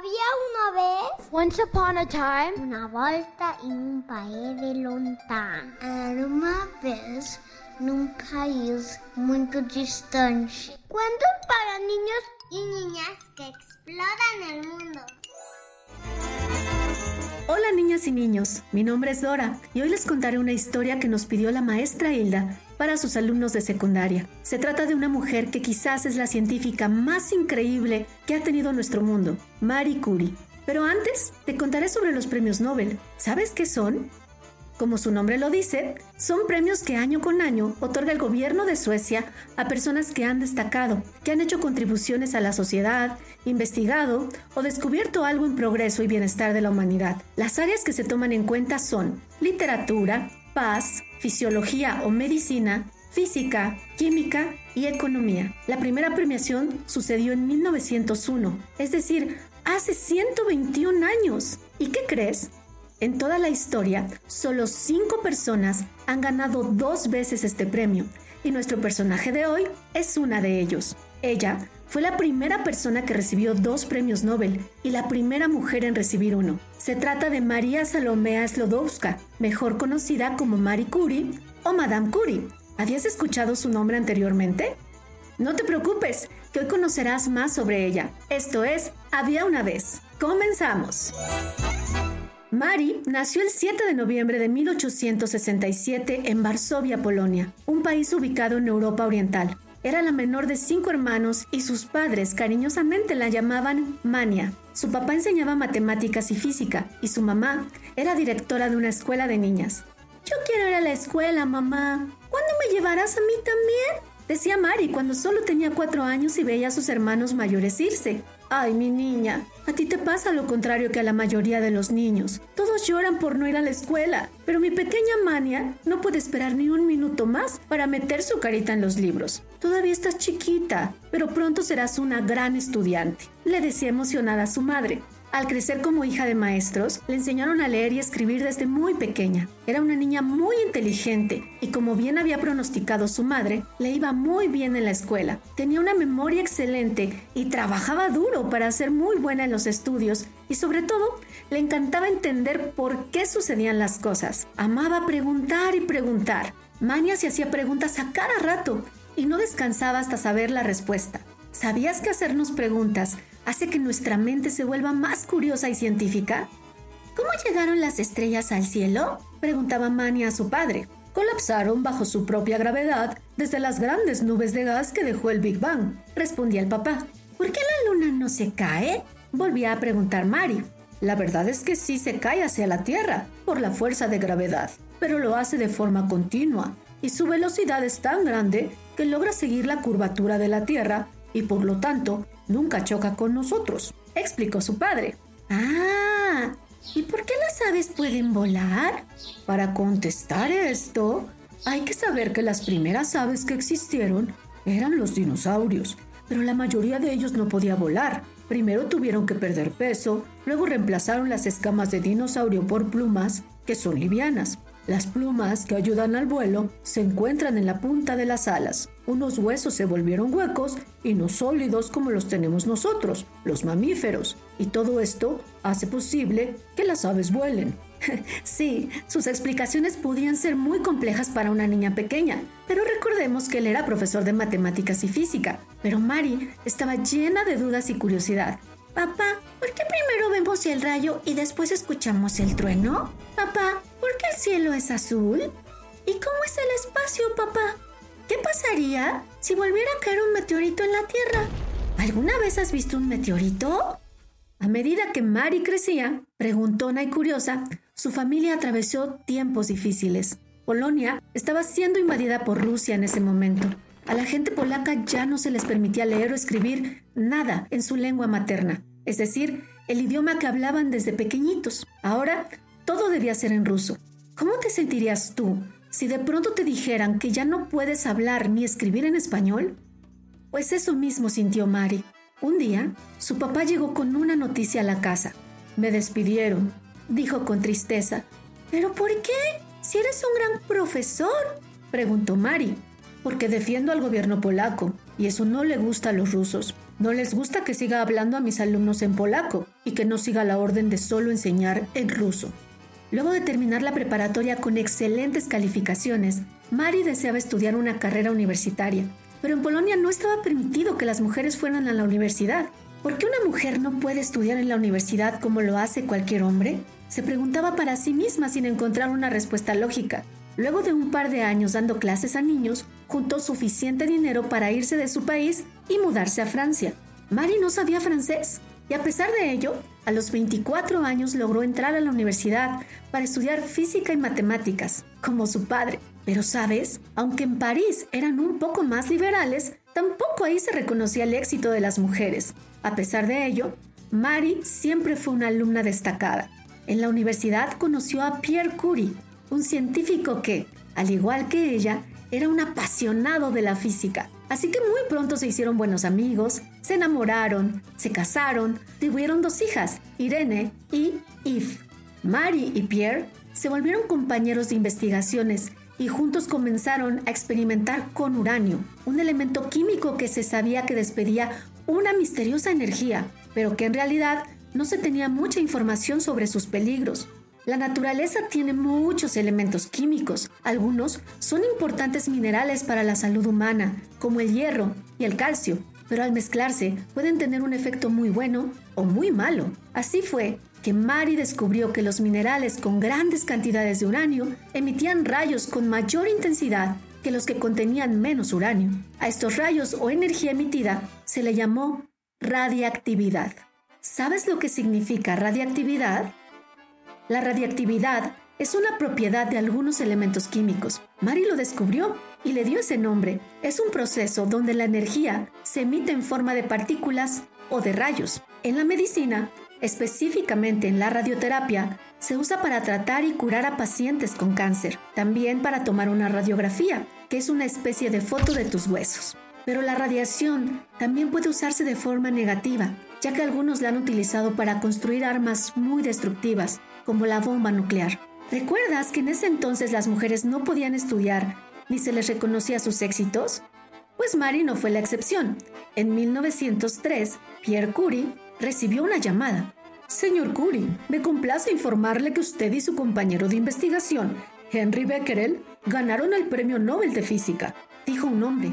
Había una vez, Once upon a time, una volta em um país lontano. Era uma vez num país muito distante. Cuentos para niños y niñas que exploran el mundo. Hola niñas y niños, mi nombre es Dora y hoy les contaré una historia que nos pidió la maestra Hilda para sus alumnos de secundaria. Se trata de una mujer que quizás es la científica más increíble que ha tenido nuestro mundo, Marie Curie. Pero antes, te contaré sobre los premios Nobel. ¿Sabes qué son? Como su nombre lo dice, son premios que año con año otorga el gobierno de Suecia a personas que han destacado, que han hecho contribuciones a la sociedad, investigado o descubierto algo en progreso y bienestar de la humanidad. Las áreas que se toman en cuenta son literatura, paz, fisiología o medicina, física, química y economía. La primera premiación sucedió en 1901, es decir, hace 121 años. ¿Y qué crees? En toda la historia, solo cinco personas han ganado dos veces este premio, y nuestro personaje de hoy es una de ellos. Ella fue la primera persona que recibió dos premios Nobel y la primera mujer en recibir uno. Se trata de María Salomea Slodowska, mejor conocida como Marie Curie o Madame Curie. ¿Habías escuchado su nombre anteriormente? No te preocupes, que hoy conocerás más sobre ella. Esto es Había una vez. Comenzamos. Mari nació el 7 de noviembre de 1867 en Varsovia, Polonia, un país ubicado en Europa Oriental. Era la menor de cinco hermanos y sus padres cariñosamente la llamaban Mania. Su papá enseñaba matemáticas y física y su mamá era directora de una escuela de niñas. Yo quiero ir a la escuela, mamá. ¿Cuándo me llevarás a mí también? Decía Mari cuando solo tenía cuatro años y veía a sus hermanos mayores irse. Ay, mi niña, a ti te pasa lo contrario que a la mayoría de los niños. Todos lloran por no ir a la escuela, pero mi pequeña Mania no puede esperar ni un minuto más para meter su carita en los libros. Todavía estás chiquita, pero pronto serás una gran estudiante, le decía emocionada a su madre. Al crecer como hija de maestros, le enseñaron a leer y escribir desde muy pequeña. Era una niña muy inteligente y como bien había pronosticado su madre, le iba muy bien en la escuela. Tenía una memoria excelente y trabajaba duro para ser muy buena en los estudios y sobre todo le encantaba entender por qué sucedían las cosas. Amaba preguntar y preguntar. Mania se hacía preguntas a cada rato y no descansaba hasta saber la respuesta. ¿Sabías que hacernos preguntas hace que nuestra mente se vuelva más curiosa y científica? ¿Cómo llegaron las estrellas al cielo? preguntaba Mania a su padre. Colapsaron bajo su propia gravedad desde las grandes nubes de gas que dejó el Big Bang, respondía el papá. ¿Por qué la luna no se cae? volvía a preguntar Mari. La verdad es que sí se cae hacia la Tierra por la fuerza de gravedad, pero lo hace de forma continua y su velocidad es tan grande que logra seguir la curvatura de la Tierra y por lo tanto nunca choca con nosotros, explicó su padre. Ah, ¿y por qué las aves pueden volar? Para contestar esto, hay que saber que las primeras aves que existieron eran los dinosaurios, pero la mayoría de ellos no podía volar. Primero tuvieron que perder peso, luego reemplazaron las escamas de dinosaurio por plumas, que son livianas. Las plumas que ayudan al vuelo se encuentran en la punta de las alas. Unos huesos se volvieron huecos y no sólidos como los tenemos nosotros, los mamíferos. Y todo esto hace posible que las aves vuelen. sí, sus explicaciones podían ser muy complejas para una niña pequeña, pero recordemos que él era profesor de matemáticas y física. Pero Mari estaba llena de dudas y curiosidad. Papá, ¿por qué primero vemos el rayo y después escuchamos el trueno? Papá, ¿por qué el cielo es azul? ¿Y cómo es el espacio, papá? ¿Qué pasaría si volviera a caer un meteorito en la Tierra? ¿Alguna vez has visto un meteorito? A medida que Mari crecía, preguntona y curiosa, su familia atravesó tiempos difíciles. Polonia estaba siendo invadida por Rusia en ese momento. A la gente polaca ya no se les permitía leer o escribir nada en su lengua materna, es decir, el idioma que hablaban desde pequeñitos. Ahora todo debía ser en ruso. ¿Cómo te sentirías tú si de pronto te dijeran que ya no puedes hablar ni escribir en español? Pues eso mismo sintió Mari. Un día, su papá llegó con una noticia a la casa. Me despidieron, dijo con tristeza. ¿Pero por qué? Si eres un gran profesor, preguntó Mari. Porque defiendo al gobierno polaco, y eso no le gusta a los rusos. No les gusta que siga hablando a mis alumnos en polaco y que no siga la orden de solo enseñar en ruso. Luego de terminar la preparatoria con excelentes calificaciones, Mari deseaba estudiar una carrera universitaria, pero en Polonia no estaba permitido que las mujeres fueran a la universidad. ¿Por qué una mujer no puede estudiar en la universidad como lo hace cualquier hombre? Se preguntaba para sí misma sin encontrar una respuesta lógica. Luego de un par de años dando clases a niños, juntó suficiente dinero para irse de su país y mudarse a Francia. Mari no sabía francés y a pesar de ello, a los 24 años logró entrar a la universidad para estudiar física y matemáticas, como su padre. Pero sabes, aunque en París eran un poco más liberales, tampoco ahí se reconocía el éxito de las mujeres. A pesar de ello, Mari siempre fue una alumna destacada. En la universidad conoció a Pierre Curie, un científico que, al igual que ella, era un apasionado de la física. Así que muy pronto se hicieron buenos amigos, se enamoraron, se casaron, tuvieron dos hijas, Irene y Yves. Mary y Pierre se volvieron compañeros de investigaciones y juntos comenzaron a experimentar con uranio, un elemento químico que se sabía que despedía una misteriosa energía, pero que en realidad no se tenía mucha información sobre sus peligros. La naturaleza tiene muchos elementos químicos. Algunos son importantes minerales para la salud humana, como el hierro y el calcio, pero al mezclarse pueden tener un efecto muy bueno o muy malo. Así fue que Mari descubrió que los minerales con grandes cantidades de uranio emitían rayos con mayor intensidad que los que contenían menos uranio. A estos rayos o energía emitida se le llamó radiactividad. ¿Sabes lo que significa radiactividad? La radiactividad es una propiedad de algunos elementos químicos. Mari lo descubrió y le dio ese nombre. Es un proceso donde la energía se emite en forma de partículas o de rayos. En la medicina, específicamente en la radioterapia, se usa para tratar y curar a pacientes con cáncer, también para tomar una radiografía, que es una especie de foto de tus huesos. Pero la radiación también puede usarse de forma negativa, ya que algunos la han utilizado para construir armas muy destructivas, como la bomba nuclear. ¿Recuerdas que en ese entonces las mujeres no podían estudiar ni se les reconocía sus éxitos? Pues Mary no fue la excepción. En 1903, Pierre Curie recibió una llamada. Señor Curie, me complace informarle que usted y su compañero de investigación, Henry Becquerel, ganaron el Premio Nobel de Física, dijo un hombre.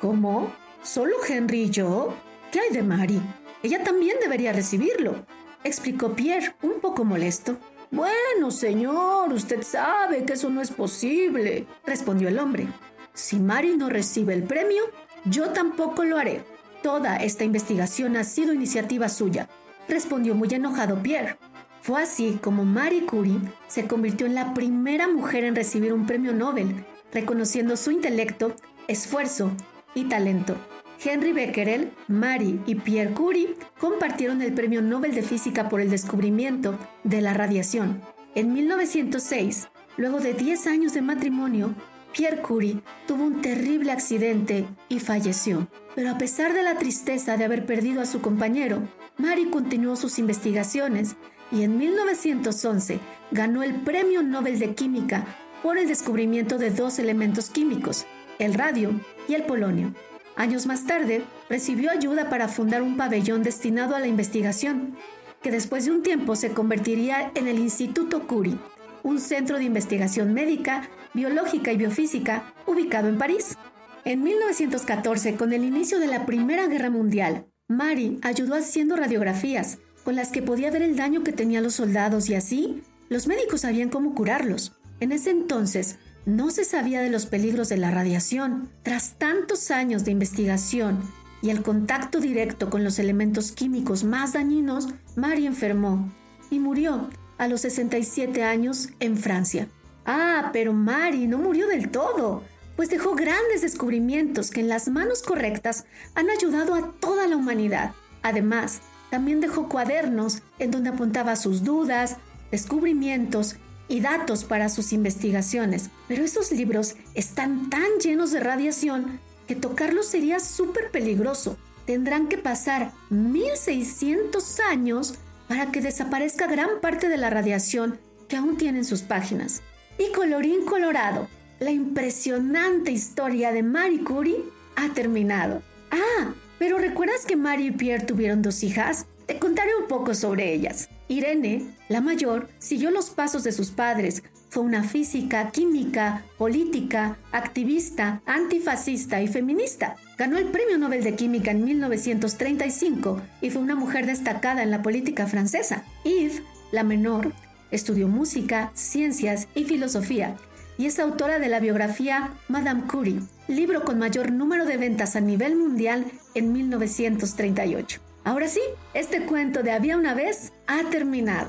¿Cómo? ¿Solo Henry y yo? ¿Qué hay de Mary? Ella también debería recibirlo explicó Pierre, un poco molesto. Bueno, señor, usted sabe que eso no es posible, respondió el hombre. Si Mary no recibe el premio, yo tampoco lo haré. Toda esta investigación ha sido iniciativa suya, respondió muy enojado Pierre. Fue así como Marie Curie se convirtió en la primera mujer en recibir un premio Nobel, reconociendo su intelecto, esfuerzo y talento. Henry Becquerel, Marie y Pierre Curie compartieron el Premio Nobel de Física por el descubrimiento de la radiación. En 1906, luego de 10 años de matrimonio, Pierre Curie tuvo un terrible accidente y falleció. Pero a pesar de la tristeza de haber perdido a su compañero, Marie continuó sus investigaciones y en 1911 ganó el Premio Nobel de Química por el descubrimiento de dos elementos químicos, el radio y el polonio. Años más tarde, recibió ayuda para fundar un pabellón destinado a la investigación, que después de un tiempo se convertiría en el Instituto Curie, un centro de investigación médica, biológica y biofísica ubicado en París. En 1914, con el inicio de la Primera Guerra Mundial, Mary ayudó haciendo radiografías con las que podía ver el daño que tenían los soldados y así los médicos sabían cómo curarlos. En ese entonces, no se sabía de los peligros de la radiación. Tras tantos años de investigación y el contacto directo con los elementos químicos más dañinos, Mary enfermó y murió a los 67 años en Francia. Ah, pero Mary no murió del todo, pues dejó grandes descubrimientos que en las manos correctas han ayudado a toda la humanidad. Además, también dejó cuadernos en donde apuntaba sus dudas, descubrimientos y datos para sus investigaciones, pero esos libros están tan llenos de radiación que tocarlos sería súper peligroso. Tendrán que pasar 1600 años para que desaparezca gran parte de la radiación que aún tienen sus páginas. Y colorín colorado, la impresionante historia de Marie Curie ha terminado. Ah, Pero ¿recuerdas que Mario y Pierre tuvieron dos hijas? Te contaré un poco sobre ellas. Irene, la mayor, siguió los pasos de sus padres. Fue una física, química, política, activista, antifascista y feminista. Ganó el Premio Nobel de Química en 1935 y fue una mujer destacada en la política francesa. Yves, la menor, estudió música, ciencias y filosofía y es autora de la biografía Madame Curie, libro con mayor número de ventas a nivel mundial en 1938. Ahora sí, este cuento de Había una vez ha terminado.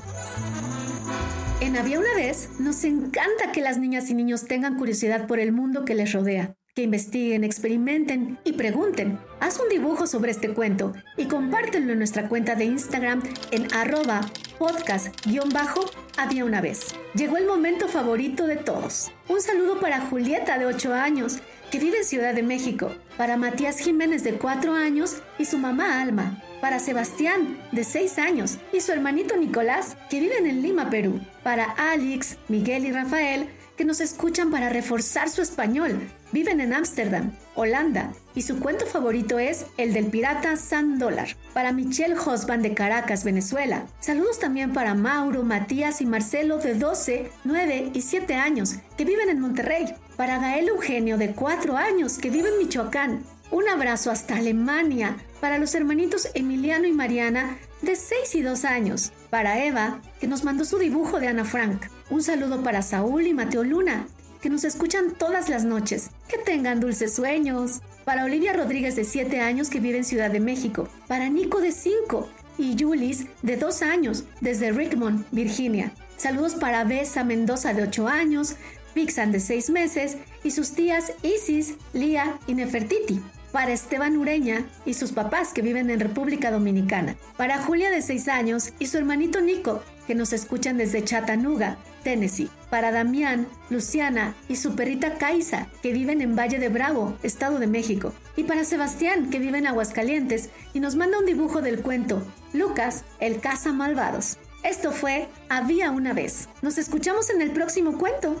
En Había una vez nos encanta que las niñas y niños tengan curiosidad por el mundo que les rodea, que investiguen, experimenten y pregunten. Haz un dibujo sobre este cuento y compártelo en nuestra cuenta de Instagram en arroba podcast-había una vez. Llegó el momento favorito de todos. Un saludo para Julieta de 8 años que vive en Ciudad de México, para Matías Jiménez de 4 años y su mamá Alma, para Sebastián, de 6 años, y su hermanito Nicolás, que viven en Lima, Perú, para Alex, Miguel y Rafael, que nos escuchan para reforzar su español. Viven en Ámsterdam, Holanda, y su cuento favorito es el del pirata San Dólar. Para Michelle Hosban de Caracas, Venezuela. Saludos también para Mauro, Matías y Marcelo de 12, 9 y 7 años, que viven en Monterrey. Para Gael Eugenio de 4 años, que vive en Michoacán. Un abrazo hasta Alemania para los hermanitos Emiliano y Mariana de 6 y 2 años. Para Eva, que nos mandó su dibujo de Ana Frank. Un saludo para Saúl y Mateo Luna, que nos escuchan todas las noches. Que tengan dulces sueños. Para Olivia Rodríguez de 7 años que vive en Ciudad de México. Para Nico de 5 y Julis de 2 años desde Richmond, Virginia. Saludos para Besa Mendoza de 8 años, Pixan de 6 meses y sus tías Isis, Lía y Nefertiti para Esteban Ureña y sus papás que viven en República Dominicana, para Julia de 6 años y su hermanito Nico, que nos escuchan desde Chattanooga, Tennessee, para Damián, Luciana y su perrita Kaisa, que viven en Valle de Bravo, Estado de México, y para Sebastián, que vive en Aguascalientes y nos manda un dibujo del cuento Lucas, el caza malvados. Esto fue Había una vez. Nos escuchamos en el próximo cuento.